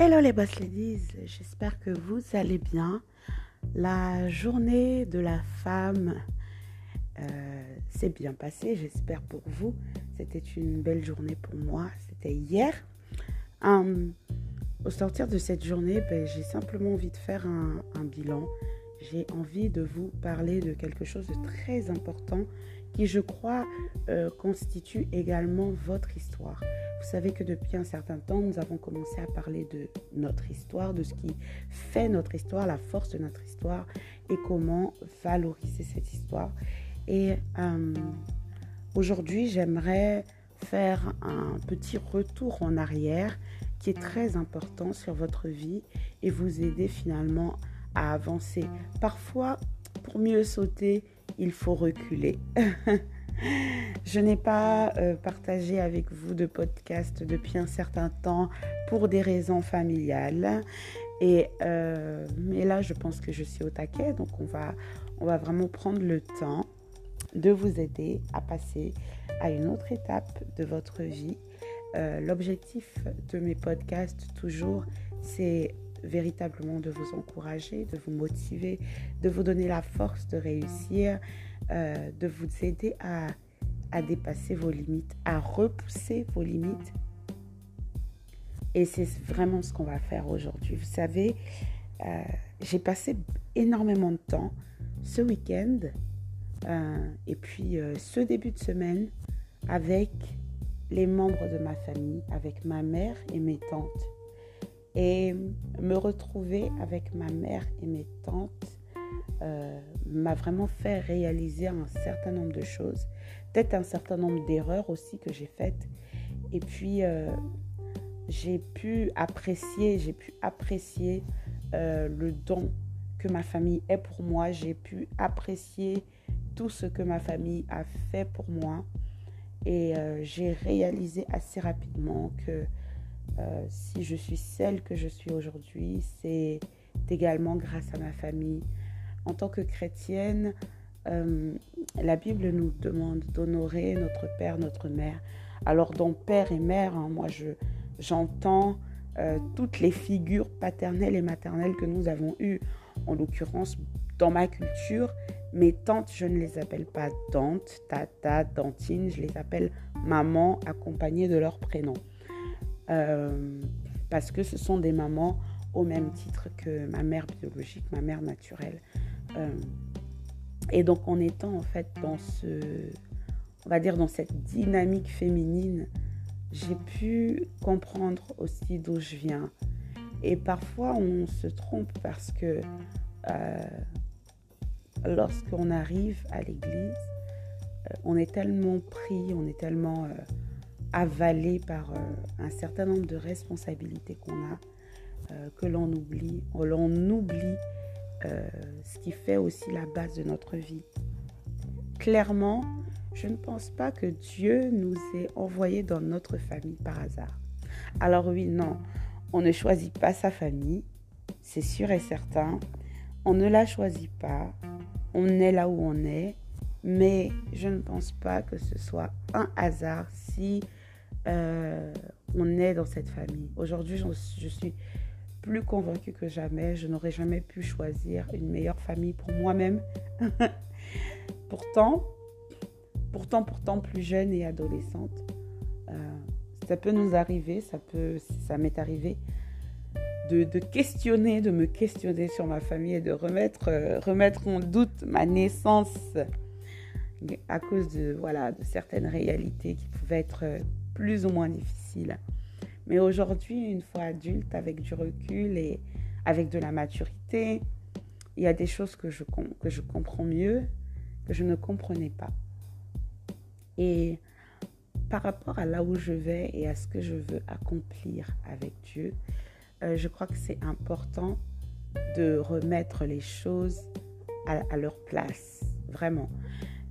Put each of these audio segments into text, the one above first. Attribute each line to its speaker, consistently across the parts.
Speaker 1: Hello les boss ladies, j'espère que vous allez bien. La journée de la femme euh, s'est bien passée, j'espère pour vous. C'était une belle journée pour moi, c'était hier. Hum, au sortir de cette journée, ben, j'ai simplement envie de faire un, bilan. J'ai envie de vous parler de quelque chose de très important qui, je crois, euh, constitue également votre histoire. Vous savez que depuis un certain temps, nous avons commencé à parler de notre histoire, de ce qui fait notre histoire, la force de notre histoire et comment valoriser cette histoire. Et euh, aujourd'hui, j'aimerais faire un petit retour en arrière qui est très important sur votre vie et vous aider finalement à avancer. Parfois, pour mieux sauter, il faut reculer. Je n'ai pas euh, partagé avec vous de podcast depuis un certain temps pour des raisons familiales. Et, euh, mais là, je pense que je suis au taquet. Donc, on va, on va vraiment prendre le temps de vous aider à passer à une autre étape de votre vie. Euh, l'objectif de mes podcasts, toujours, c'est véritablement de vous encourager, de vous motiver, de vous donner la force de réussir, euh, de vous aider à, dépasser vos limites, à repousser vos limites. Et c'est vraiment ce qu'on va faire aujourd'hui. Vous savez, euh, j'ai passé énormément de temps ce week-end euh, et puis ce début de semaine avec les membres de ma famille, avec ma mère et mes tantes. Et me retrouver avec ma mère et mes tantes euh, m'a vraiment fait réaliser un certain nombre de choses, peut-être un certain nombre d'erreurs aussi que j'ai faites. Et puis, euh, j'ai pu apprécier, j'ai pu apprécier euh, le don que ma famille est pour moi. J'ai pu apprécier tout ce que ma famille a fait pour moi. Et j'ai réalisé assez rapidement que si je suis celle que je suis aujourd'hui, c'est également grâce à ma famille, en tant que chrétienne, euh, la Bible nous demande d'honorer notre père, notre mère. Alors dans père et mère, hein, moi je j'entends euh, toutes les figures paternelles et maternelles que nous avons eues. En l'occurrence, dans ma culture, mes tantes, je ne les appelle pas tantes, tata, tantine, je les appelle maman accompagnées de leur prénom. Euh, parce que ce sont des mamans au même titre que ma mère biologique, ma mère naturelle. Euh, et donc en étant en fait dans ce, on va dire dans cette dynamique féminine, j'ai pu comprendre aussi d'où je viens. Et parfois on se trompe parce que euh, lorsqu'on arrive à l'église, on est tellement pris, on est tellement avalé par un certain nombre de responsabilités qu'on a que l'on oublie, l'on oublie euh, ce qui fait aussi la base de notre vie. Clairement, je ne pense pas que Dieu nous ait envoyés dans notre famille par hasard. Alors oui, non, on ne choisit pas sa famille, c'est sûr et certain. On ne la choisit pas, on est là où on est, mais je ne pense pas que ce soit un hasard si euh, on est dans cette famille. Aujourd'hui, je suis plus convaincue que jamais. Je n'aurais jamais pu choisir une meilleure famille pour moi-même. pourtant, pourtant, pourtant, plus jeune et adolescente, euh, ça peut nous arriver, ça peut, ça m'est arrivé de, questionner, de me questionner sur ma famille et de remettre, euh, remettre en doute ma naissance à cause de, voilà, de certaines réalités qui pouvaient être plus ou moins difficiles. Mais aujourd'hui, une fois adulte, avec du recul et avec de la maturité, il y a des choses que je, que je comprends mieux, que je ne comprenais pas. Et par rapport à là où je vais et à ce que je veux accomplir avec Dieu, euh, je crois que c'est important de remettre les choses à, leur place, vraiment.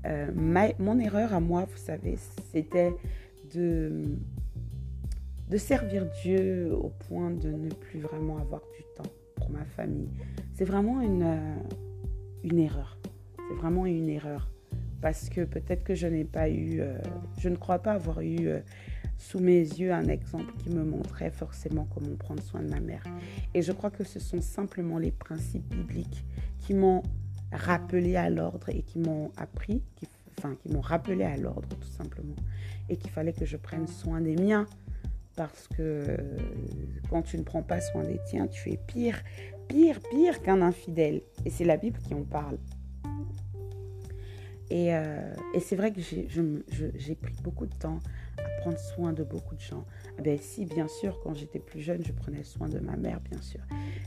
Speaker 1: Euh, mon erreur à moi, vous savez, c'était de de servir Dieu au point de ne plus vraiment avoir du temps pour ma famille. C'est vraiment une, euh, une erreur. C'est vraiment une erreur. Parce que peut-être que je n'ai pas eu, euh, je ne crois pas avoir eu euh, sous mes yeux un exemple qui me montrait forcément comment prendre soin de ma mère. Et je crois que ce sont simplement les principes bibliques qui m'ont rappelé à l'ordre et qui m'ont appris, qui, qui m'ont rappelé à l'ordre tout simplement, et qu'il fallait que je prenne soin des miens. Parce que quand tu ne prends pas soin des tiens, tu es pire, pire, pire qu'un infidèle. Et c'est la Bible qui en parle. Et, euh, et c'est vrai que j'ai pris beaucoup de temps à prendre soin de beaucoup de gens. Ah ben si, bien sûr, quand j'étais plus jeune, je prenais soin de ma mère, bien sûr.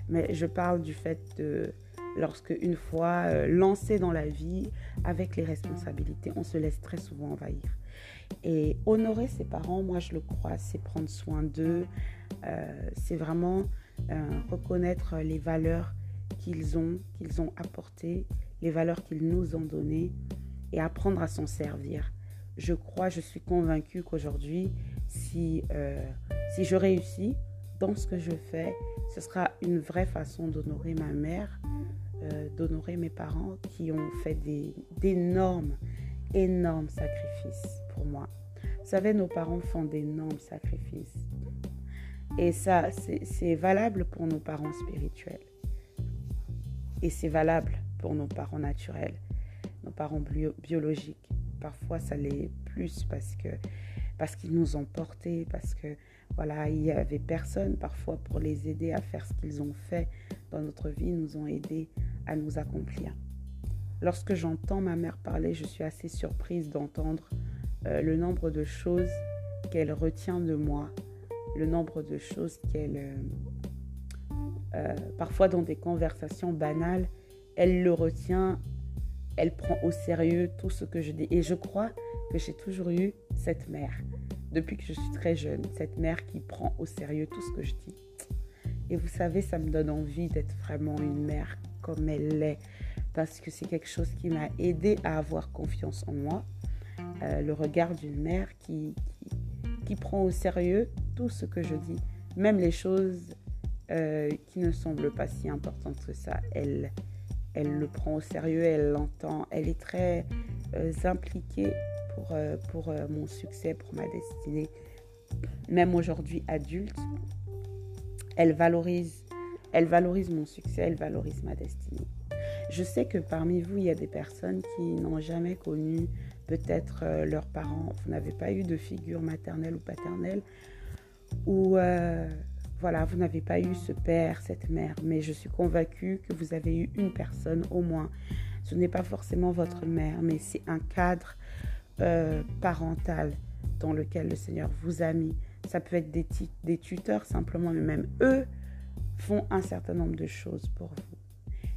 Speaker 1: Mais je parle du fait de lorsque une fois euh, lancé dans la vie avec les responsabilités, on se laisse très souvent envahir. Et honorer ses parents, moi je le crois, c'est prendre soin d'eux, euh, c'est vraiment reconnaître les valeurs qu'ils ont, qu'ils ont apportées, les valeurs qu'ils nous ont données et apprendre à s'en servir. Je crois, je suis convaincue qu'aujourd'hui, si, euh, si je réussis dans ce que je fais, ce sera une vraie façon d'honorer ma mère, euh, d'honorer mes parents qui ont fait d'énormes, énormes sacrifices pour moi. Vous savez, nos parents font d'énormes sacrifices. Et ça, c'est valable pour nos parents spirituels. Et c'est valable pour nos parents naturels nos parents biologiques. Parfois, ça l'est plus parce parce qu'ils nous ont portés, parce que voilà, il y avait personne parfois pour les aider à faire ce qu'ils ont fait dans notre vie, nous ont aidés à nous accomplir. Lorsque j'entends ma mère parler, je suis assez surprise d'entendre euh, le nombre de choses qu'elle retient de moi, le nombre de choses qu'elle, euh, euh, parfois dans des conversations banales, elle le retient elle prend au sérieux tout ce que je dis. Et je crois que j'ai toujours eu cette mère, depuis que je suis très jeune, cette mère qui prend au sérieux tout ce que je dis. Et vous savez, ça me donne envie d'être vraiment une mère comme elle l'est, parce que c'est quelque chose qui m'a aidé à avoir confiance en moi. Euh, le regard d'une mère qui, qui, prend au sérieux tout ce que je dis, même les choses euh, qui ne semblent pas si importantes que ça. Elle, elle le prend au sérieux, elle l'entend, elle est très euh, impliquée pour, euh, pour euh, mon succès, pour ma destinée. Même aujourd'hui adulte, elle valorise, elle valorise mon succès, elle valorise ma destinée. Je sais que parmi vous, il y a des personnes qui n'ont jamais connu peut-être leurs parents, vous n'avez pas eu de figure maternelle ou paternelle, ou voilà, vous n'avez pas eu ce père, cette mère, mais je suis convaincue que vous avez eu une personne au moins. Ce n'est pas forcément votre mère, mais c'est un cadre euh, parental dans lequel le Seigneur vous a mis. Ça peut être des, des tuteurs simplement, mais même eux font un certain nombre de choses pour vous.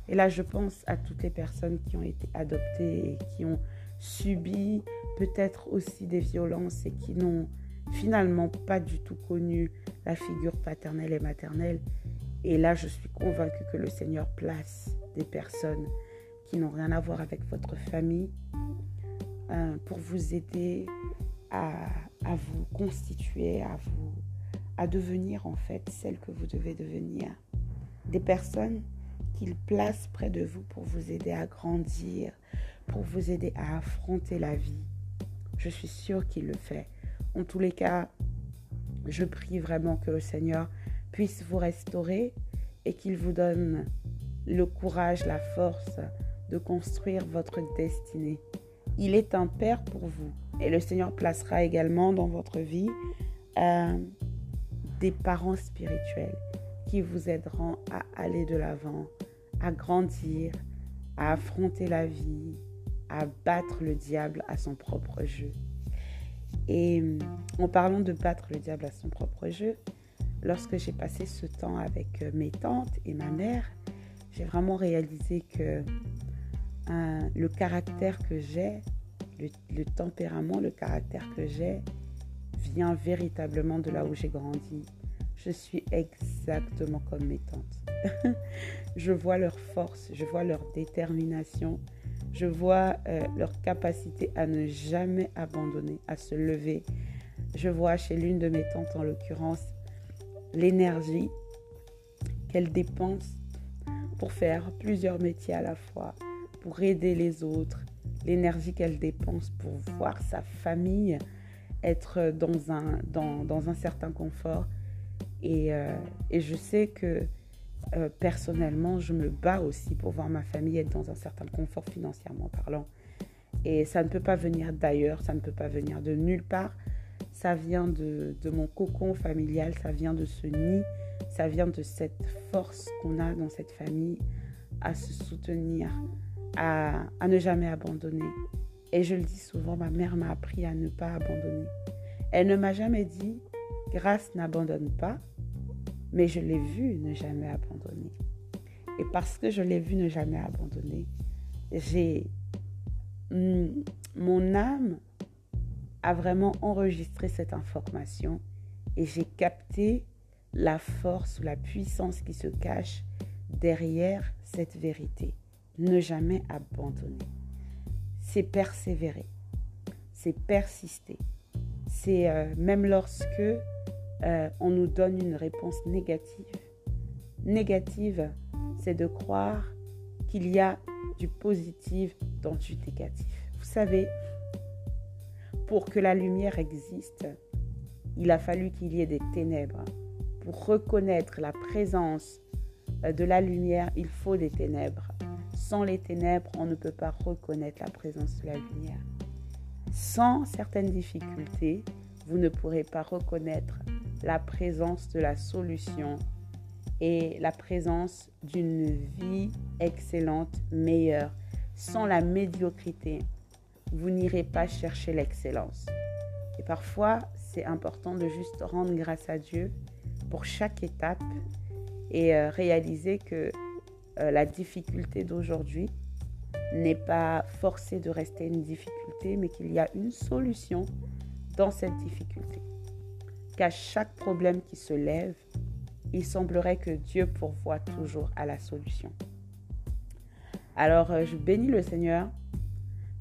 Speaker 1: Et là, je pense à toutes les personnes qui ont été adoptées et qui ont subi peut-être aussi des violences et qui n'ont finalement pas du tout connu la figure paternelle et maternelle. Et là, je suis convaincue que le Seigneur place des personnes qui n'ont rien à voir avec votre famille euh, pour vous aider à, vous constituer, à vous à devenir en fait celle que vous devez devenir. Des personnes qu'il place près de vous pour vous aider à grandir, pour vous aider à affronter la vie. Je suis sûre qu'il le fait. En tous les cas, je prie vraiment que le Seigneur puisse vous restaurer et qu'il vous donne le courage, la force de construire votre destinée. Il est un Père pour vous et le Seigneur placera également dans votre vie euh, des parents spirituels qui vous aideront à aller de l'avant, à grandir, à affronter la vie, à battre le diable à son propre jeu. Et en parlant de battre le diable à son propre jeu, lorsque j'ai passé ce temps avec euh, mes tantes et ma mère, j'ai vraiment réalisé que le caractère que j'ai, le, tempérament, le caractère que j'ai, vient véritablement de là où j'ai grandi. Je suis exactement comme mes tantes. je vois leur force, je vois leur détermination, je vois euh, leur capacité à ne jamais abandonner, à se lever. Je vois chez l'une de mes tantes, en l'occurrence, l'énergie qu'elle dépense pour faire plusieurs métiers à la fois, pour aider les autres, l'énergie qu'elle dépense pour voir sa famille être dans un, dans, dans un certain confort. Et, euh, et, je sais que euh, personnellement, je me bats aussi pour voir ma famille être dans un certain confort financièrement parlant. Et ça ne peut pas venir d'ailleurs, ça ne peut pas venir de nulle part. Ça vient de, de mon cocon familial, ça vient de ce nid, ça vient de cette force qu'on a dans cette famille à se soutenir, à, ne jamais abandonner. Et je le dis souvent, ma mère m'a appris à ne pas abandonner. Elle ne m'a jamais dit, grâce n'abandonne pas, mais je l'ai vu ne jamais abandonner. Et parce que je l'ai vu ne jamais abandonner, j'ai hmm, mon âme a vraiment enregistré cette information et j'ai capté la force ou la puissance qui se cache derrière cette vérité. Ne jamais abandonner. C'est persévérer. C'est persister. C'est euh, même lorsque euh, on nous donne une réponse négative. Négative, c'est de croire qu'il y a du positif dans du négatif. Vous savez, pour que la lumière existe, il a fallu qu'il y ait des ténèbres. Pour reconnaître la présence euh, de la lumière, il faut des ténèbres. Sans les ténèbres, on ne peut pas reconnaître la présence de la lumière. Sans certaines difficultés, vous ne pourrez pas reconnaître la présence de la solution et la présence d'une vie excellente, meilleure. Sans la médiocrité, vous n'irez pas chercher l'excellence. Et parfois, c'est important de juste rendre grâce à Dieu pour chaque étape et euh, réaliser que euh, la difficulté d'aujourd'hui n'est pas forcée de rester une difficulté, mais qu'il y a une solution dans cette difficulté qu'à chaque problème qui se lève, il semblerait que Dieu pourvoit toujours à la solution. Alors, euh, je bénis le Seigneur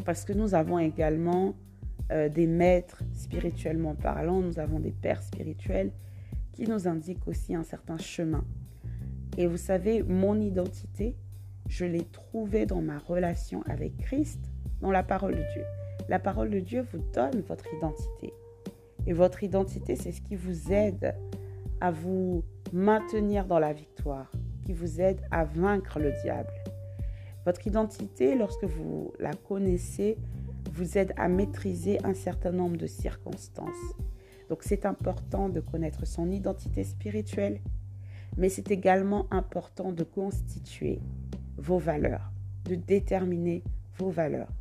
Speaker 1: parce que nous avons également euh, des maîtres spirituellement parlant, nous avons des pères spirituels qui nous indiquent aussi un certain chemin. Et vous savez, mon identité, je l'ai trouvée dans ma relation avec Christ, dans la parole de Dieu. La parole de Dieu vous donne votre identité. Et votre identité, c'est ce qui vous aide à vous maintenir dans la victoire, qui vous aide à vaincre le diable. Votre identité, lorsque vous la connaissez, vous aide à maîtriser un certain nombre de circonstances. Donc c'est important de connaître son identité spirituelle, mais c'est également important de constituer vos valeurs, de déterminer vos valeurs.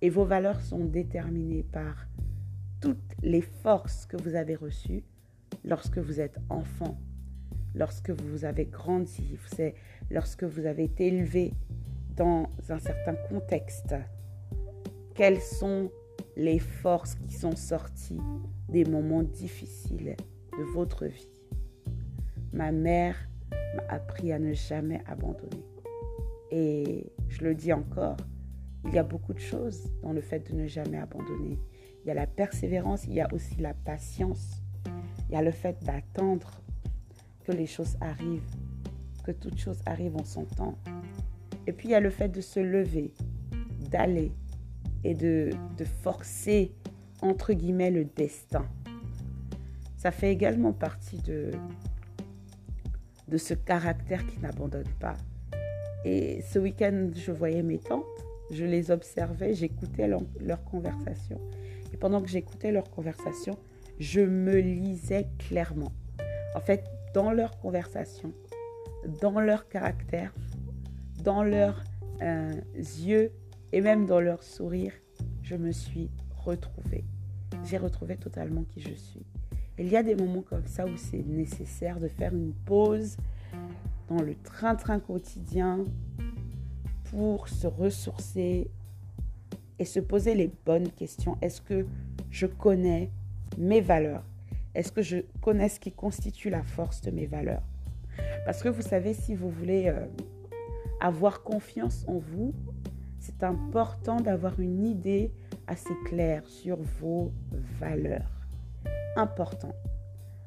Speaker 1: Et vos valeurs sont déterminées par toutes les forces que vous avez reçues lorsque vous êtes enfant, lorsque vous avez grandi, lorsque vous avez été élevé dans un certain contexte. Quelles sont les forces qui sont sorties des moments difficiles de votre vie? Ma mère m'a appris à ne jamais abandonner. Et je le dis encore, il y a beaucoup de choses dans le fait de ne jamais abandonner il y a la persévérance, il y a aussi la patience. Il y a le fait d'attendre que les choses arrivent, que toutes choses arrivent en son temps. Et puis il y a le fait de se lever, d'aller et de, de forcer, entre guillemets, le destin. Ça fait également partie de, de ce caractère qui n'abandonne pas. Et ce week-end, je voyais mes tantes, je les observais, j'écoutais leur, conversation. Et pendant que j'écoutais leur conversation, je me lisais clairement. En fait, dans leur conversation, dans leur caractère, dans leurs euh, yeux et même dans leur sourire, je me suis retrouvée. J'ai retrouvé totalement qui je suis. Il y a des moments comme ça où c'est nécessaire de faire une pause dans le train-train quotidien pour se ressourcer et se poser les bonnes questions. Est-ce que je connais mes valeurs? Est-ce que je connais ce qui constitue la force de mes valeurs? Parce que vous savez, si vous voulez euh, avoir confiance en vous, c'est important d'avoir une idée assez claire sur vos valeurs. Important.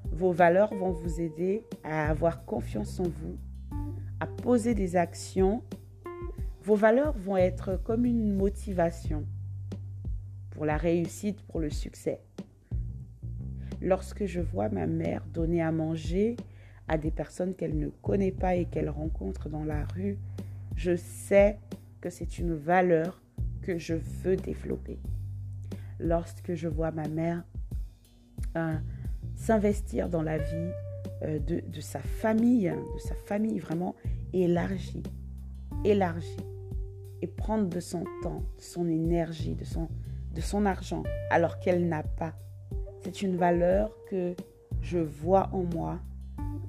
Speaker 1: Vos valeurs vont vous aider à avoir confiance en vous, à poser des actions vos valeurs vont être comme une motivation pour la réussite, pour le succès. lorsque je vois ma mère donner à manger à des personnes qu'elle ne connaît pas et qu'elle rencontre dans la rue, je sais que c'est une valeur que je veux développer. Lorsque je vois ma mère s'investir dans la vie euh, de, sa famille, de sa famille vraiment élargie, élargie, et prendre de son temps, de son énergie, de son, de son argent, alors qu'elle n'a pas. C'est une valeur que je vois en moi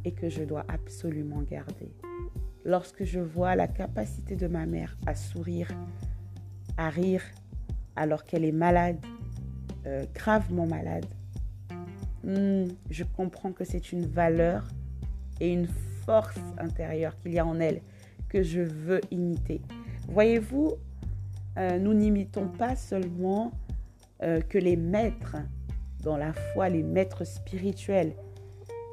Speaker 1: et que je dois absolument garder. Lorsque je vois la capacité de ma mère à sourire, à rire, alors qu'elle est malade, euh, gravement malade, hmm, je comprends que c'est une valeur et une force intérieure qu'il y a en elle que je veux imiter. Voyez-vous, euh, nous n'imitons pas seulement euh, que les maîtres dans la foi, les maîtres spirituels.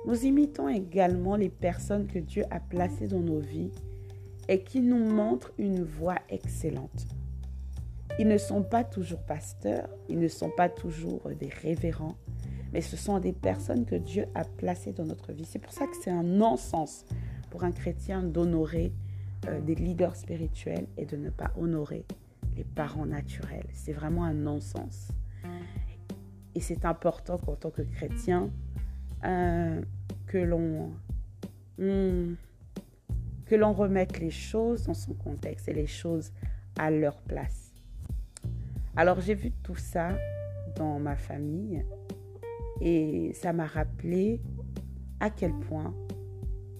Speaker 1: Nous imitons également les personnes que Dieu a placées dans nos vies et qui nous montrent une voie excellente. Ils ne sont pas toujours pasteurs, ils ne sont pas toujours des révérends, mais ce sont des personnes que Dieu a placées dans notre vie. C'est pour ça que c'est un non-sens pour un chrétien d'honorer euh, des leaders spirituels et de ne pas honorer les parents naturels. C'est vraiment un non-sens. Et c'est important qu'en tant que chrétien, euh, que l'on que l'on remette les choses dans son contexte et les choses à leur place. Alors j'ai vu tout ça dans ma famille et ça m'a rappelé à quel point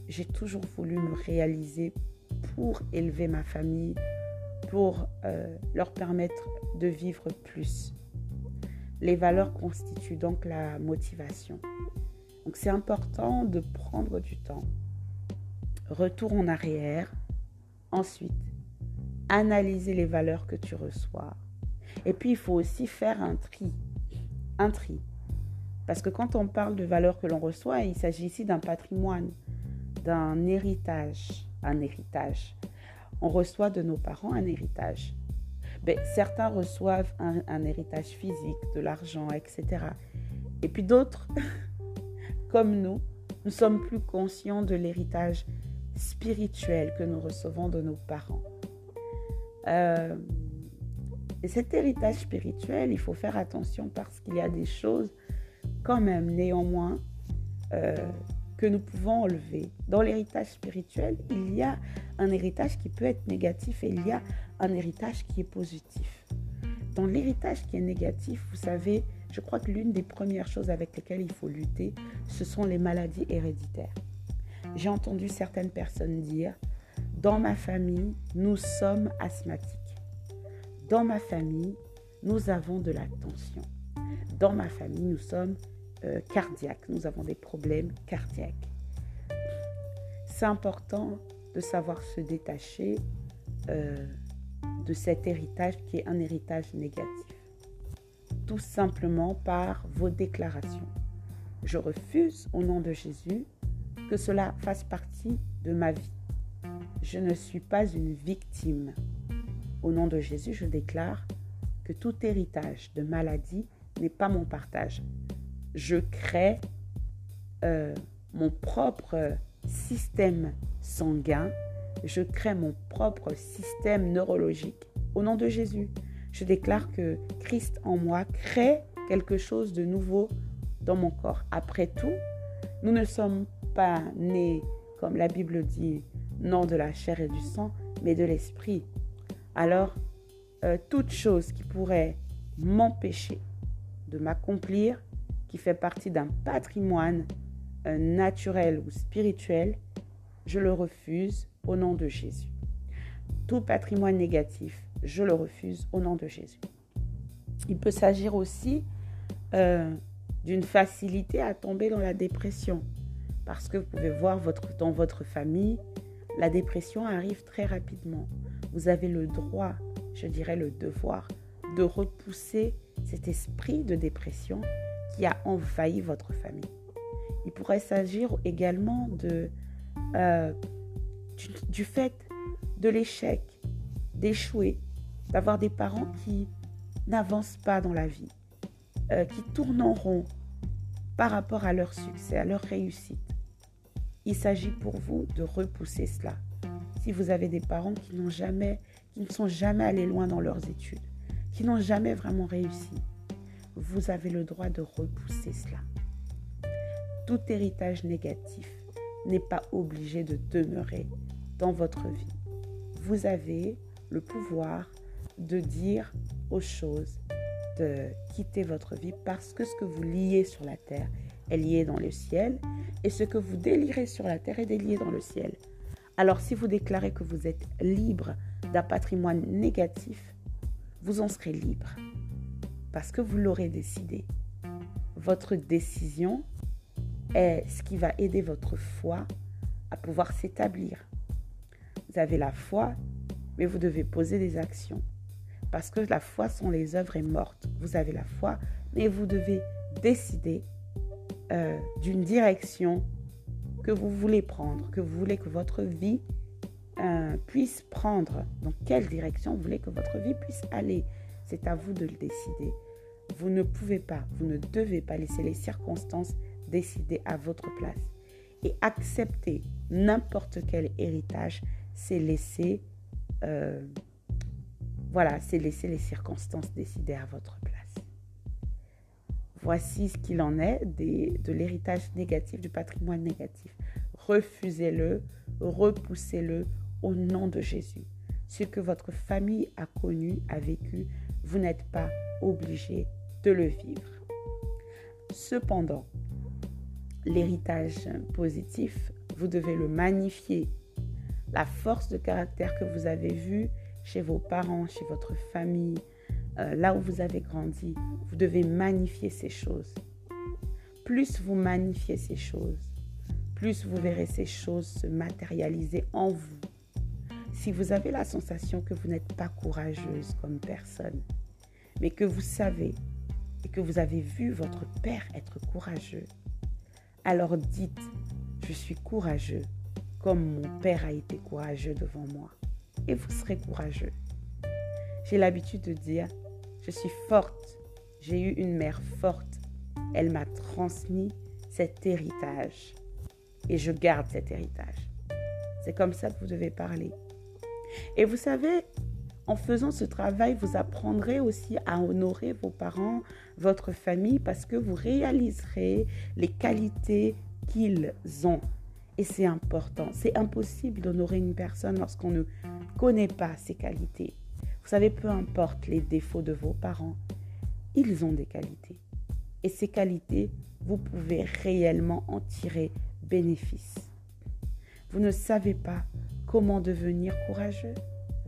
Speaker 1: j'ai toujours voulu me réaliser pour élever ma famille, pour euh, leur permettre de vivre plus. Les valeurs constituent donc la motivation. Donc c'est important de prendre du temps. Retour en arrière. Ensuite, analyser les valeurs que tu reçois. Et puis il faut aussi faire un tri. Un tri. Parce que quand on parle de valeurs que l'on reçoit, il s'agit ici d'un patrimoine, d'un héritage un héritage. On reçoit de nos parents un héritage. Ben, certains reçoivent un, héritage physique, de l'argent, etc. Et puis d'autres, comme nous, nous sommes plus conscients de l'héritage spirituel que nous recevons de nos parents. Euh, et cet héritage spirituel, il faut faire attention parce qu'il y a des choses quand même néanmoins euh, que nous pouvons enlever. Dans l'héritage spirituel, il y a un héritage qui peut être négatif et il y a un héritage qui est positif. Dans l'héritage qui est négatif, vous savez, je crois que l'une des premières choses avec lesquelles il faut lutter, ce sont les maladies héréditaires. J'ai entendu certaines personnes dire, dans ma famille, nous sommes asthmatiques. Dans ma famille, nous avons de la tension. Dans ma famille, nous sommes euh, cardiaque. Nous avons des problèmes cardiaques. C'est important de savoir se détacher euh, de cet héritage qui est un héritage négatif. Tout simplement par vos déclarations. Je refuse au nom de Jésus que cela fasse partie de ma vie. Je ne suis pas une victime. Au nom de Jésus, je déclare que tout héritage de maladie n'est pas mon partage je crée euh, mon propre système sanguin, je crée mon propre système neurologique. Au nom de Jésus, je déclare que Christ en moi crée quelque chose de nouveau dans mon corps. Après tout, nous ne sommes pas nés, comme la Bible dit, non de la chair et du sang, mais de l'esprit. Alors, euh, toute chose qui pourrait m'empêcher de m'accomplir qui fait partie d'un patrimoine euh, naturel ou spirituel, je le refuse au nom de Jésus. Tout patrimoine négatif, je le refuse au nom de Jésus. Il peut s'agir aussi euh, d'une facilité à tomber dans la dépression. Parce que vous pouvez voir dans votre famille, la dépression arrive très rapidement. Vous avez le droit, je dirais le devoir, de repousser cet esprit de dépression a envahi votre famille. Il pourrait s'agir également euh, du, fait de l'échec, d'échouer, d'avoir des parents qui n'avancent pas dans la vie, euh, qui tournent en rond, par rapport à leur succès, à leur réussite. Il s'agit pour vous de repousser cela. Si vous avez des parents qui n'ont jamais, qui ne sont jamais allés loin dans leurs études, qui n'ont jamais vraiment réussi, vous avez le droit de repousser cela. Tout héritage négatif n'est pas obligé de demeurer dans votre vie. Vous avez le pouvoir de dire aux choses de quitter votre vie parce que ce que vous liez sur la terre est lié dans le ciel et ce que vous délirez sur la terre est délié dans le ciel. Alors si vous déclarez que vous êtes libre d'un patrimoine négatif, vous en serez libre parce que vous l'aurez décidé. Votre décision est ce qui va aider votre foi à pouvoir s'établir. Vous avez la foi, mais vous devez poser des actions. Parce que la foi sont les œuvres est morte. Vous avez la foi, mais vous devez décider euh, d'une direction que vous voulez prendre, que vous voulez que votre vie euh, puisse prendre. Dans quelle direction vous voulez que votre vie puisse aller? C'est à vous de le décider. Vous ne pouvez pas, vous ne devez pas laisser les circonstances décider à votre place. Et accepter n'importe quel héritage, c'est laisser euh, voilà, c'est laisser les circonstances décider à votre place. Voici ce qu'il en est de l'héritage négatif, du patrimoine négatif. Refusez-le, repoussez-le au nom de Jésus. Ce que votre famille a connu, a vécu, vous n'êtes pas obligé de le vivre. Cependant, l'héritage positif, vous devez le magnifier. La force de caractère que vous avez vue chez vos parents, chez votre famille, euh, là où vous avez grandi, vous devez magnifier ces choses. Plus vous magnifiez ces choses, plus vous verrez ces choses se matérialiser en vous. Si vous avez la sensation que vous n'êtes pas courageuse comme personne, mais que vous savez et que vous avez vu votre père être courageux, alors dites, je suis courageux comme mon père a été courageux devant moi et vous serez courageux. J'ai l'habitude de dire, je suis forte, j'ai eu une mère forte, elle m'a transmis cet héritage et je garde cet héritage. C'est comme ça que vous devez parler. Et vous savez, en faisant ce travail, vous apprendrez aussi à honorer vos parents, votre famille, parce que vous réaliserez les qualités qu'ils ont. Et c'est important. C'est impossible d'honorer une personne lorsqu'on ne connaît pas ses qualités. Vous savez, peu importe les défauts de vos parents, ils ont des qualités. Et ces qualités, vous pouvez réellement en tirer bénéfice. Vous ne savez pas comment devenir courageux?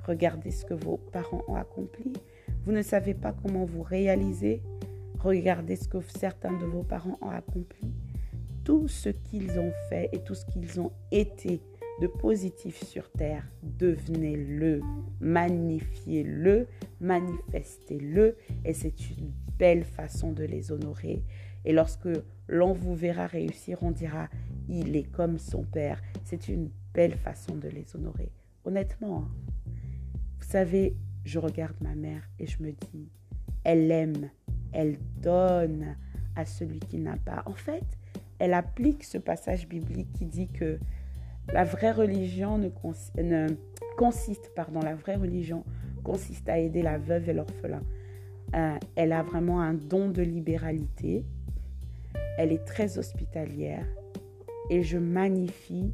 Speaker 1: Regardez ce que vos parents ont accompli. Vous ne savez pas comment vous réaliser. Regardez ce que certains de vos parents ont accompli tout ce qu'ils ont fait et tout ce qu'ils ont été de positif sur terre, devenez-le, magnifiez-le, manifestez-le, et c'est une belle façon de les honorer. Et lorsque l'on vous verra réussir, on dira, il est comme son père. C'est une belle façon de les honorer. Honnêtement, hein. vous savez, je regarde ma mère et je me dis, elle aime, elle donne à celui qui n'a pas. En fait, elle applique ce passage biblique qui dit que la vraie religion ne, consiste, pardon, la vraie religion consiste à aider la veuve et l'orphelin. Euh, elle a vraiment un don de libéralité. Elle est très hospitalière et je magnifie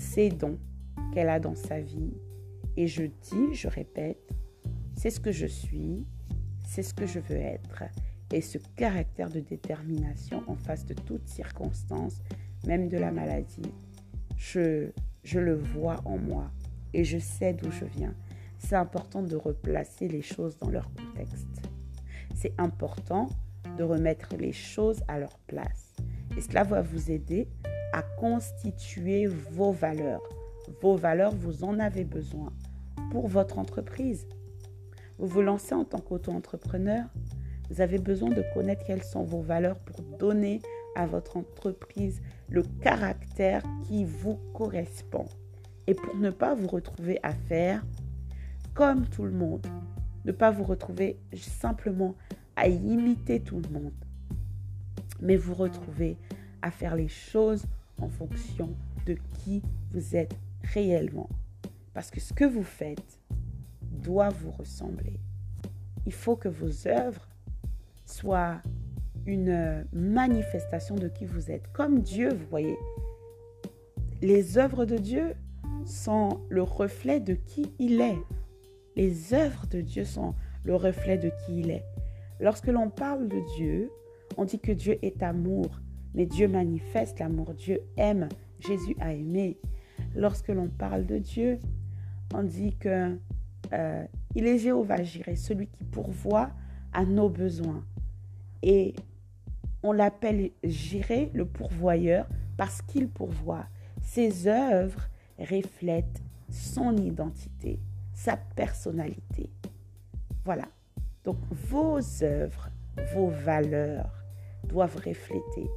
Speaker 1: ces dons qu'elle a dans sa vie. Et je dis, je répète, c'est ce que je suis, c'est ce que je veux être et ce caractère de détermination en face de toutes circonstances, même de la maladie, je, je le vois en moi et je sais d'où je viens. C'est important de replacer les choses dans leur contexte. C'est important de remettre les choses à leur place. Et cela va vous aider? À constituer vos valeurs. Vos valeurs, vous en avez besoin pour votre entreprise. Vous vous lancez en tant qu'auto-entrepreneur, vous avez besoin de connaître quelles sont vos valeurs pour donner à votre entreprise le caractère qui vous correspond. Et pour ne pas vous retrouver à faire comme tout le monde, ne pas vous retrouver simplement à imiter tout le monde. mais vous retrouvez à faire les choses en fonction de qui vous êtes réellement. Parce que ce que vous faites doit vous ressembler. Il faut que vos œuvres soient une manifestation de qui vous êtes. Comme Dieu, vous voyez. Les œuvres de Dieu sont le reflet de qui il est. Les œuvres de Dieu sont le reflet de qui il est. Lorsque l'on parle de Dieu, on dit que Dieu est amour, mais Dieu manifeste l'amour. Dieu aime. Jésus a aimé. Lorsque l'on parle de Dieu, on dit que euh, il est Jéhovah Jireh, celui qui pourvoit à nos besoins. Et on l'appelle Jireh, le pourvoyeur, parce qu'il pourvoit. Ses œuvres reflètent son identité, sa personnalité. Voilà. Donc vos œuvres, vos valeurs doivent refléter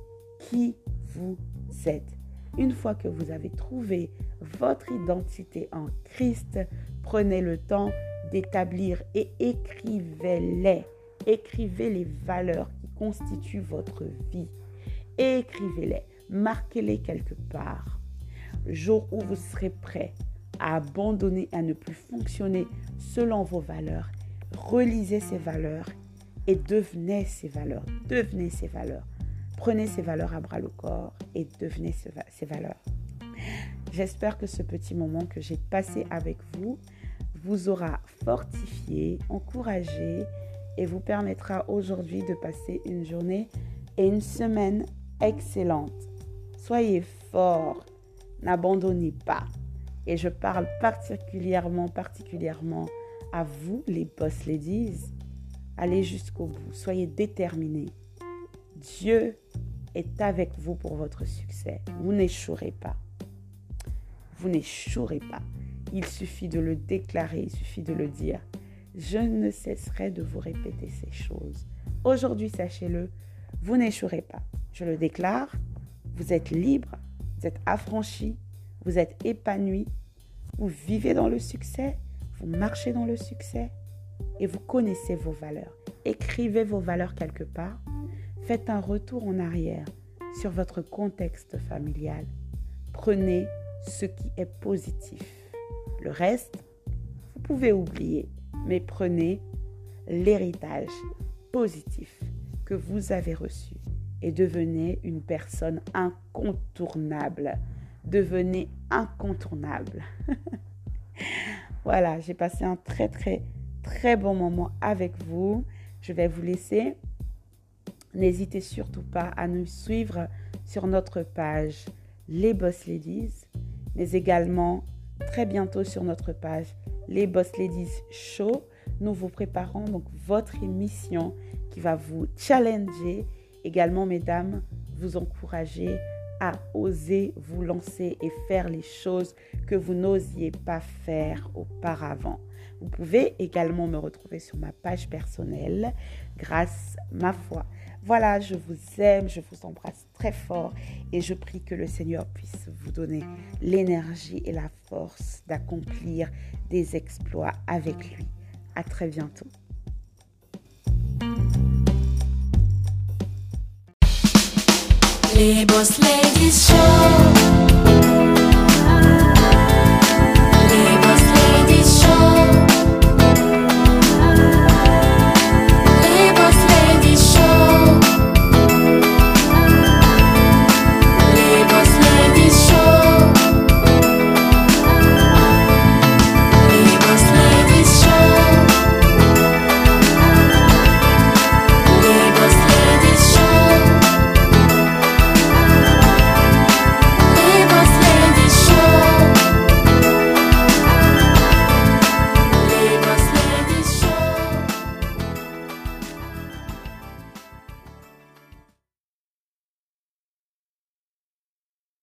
Speaker 1: qui vous êtes. Une fois que vous avez trouvé votre identité en Christ, prenez le temps d'établir et écrivez-les. Écrivez les valeurs qui constituent votre vie. Écrivez-les, marquez-les quelque part. Jour où vous serez prêt à abandonner, à ne plus fonctionner selon vos valeurs, relisez ces valeurs et devenez ces valeurs. Devenez ces valeurs. Prenez ces valeurs à bras le corps et devenez ces valeurs. J'espère que ce petit moment que j'ai passé avec vous vous aura fortifié, encouragé et vous permettra aujourd'hui de passer une journée et une semaine excellente. Soyez forts, n'abandonnez pas. Et je parle particulièrement, particulièrement à vous, les boss ladies. Allez jusqu'au bout, soyez déterminés. Dieu est avec vous pour votre succès. Vous n'échouerez pas. Vous n'échouerez pas. Il suffit de le déclarer, il suffit de le dire. Je ne cesserai de vous répéter ces choses. Aujourd'hui, sachez-le, vous n'échouerez pas. Je le déclare, vous êtes libre, vous êtes affranchi, vous êtes épanoui, vous vivez dans le succès, vous marchez dans le succès et vous connaissez vos valeurs. Écrivez vos valeurs quelque part Faites un retour en arrière sur votre contexte familial. Prenez ce qui est positif. Le reste, vous pouvez oublier, mais prenez l'héritage positif que vous avez reçu et devenez une personne incontournable. Devenez incontournable. voilà, j'ai passé un très très très bon moment avec vous. Je vais vous laisser N'hésitez surtout pas à nous suivre sur notre page Les Boss Ladies, mais également très bientôt sur notre page Les Boss Ladies Show. Nous vous préparons donc votre émission qui va vous challenger, également mesdames, vous encourager à oser vous lancer et faire les choses que vous n'osiez pas faire auparavant. Vous pouvez également me retrouver sur ma page personnelle grâce, ma foi, voilà, je vous aime, je vous embrasse très fort et je prie que le Seigneur puisse vous donner l'énergie et la force d'accomplir des exploits avec lui. À très bientôt.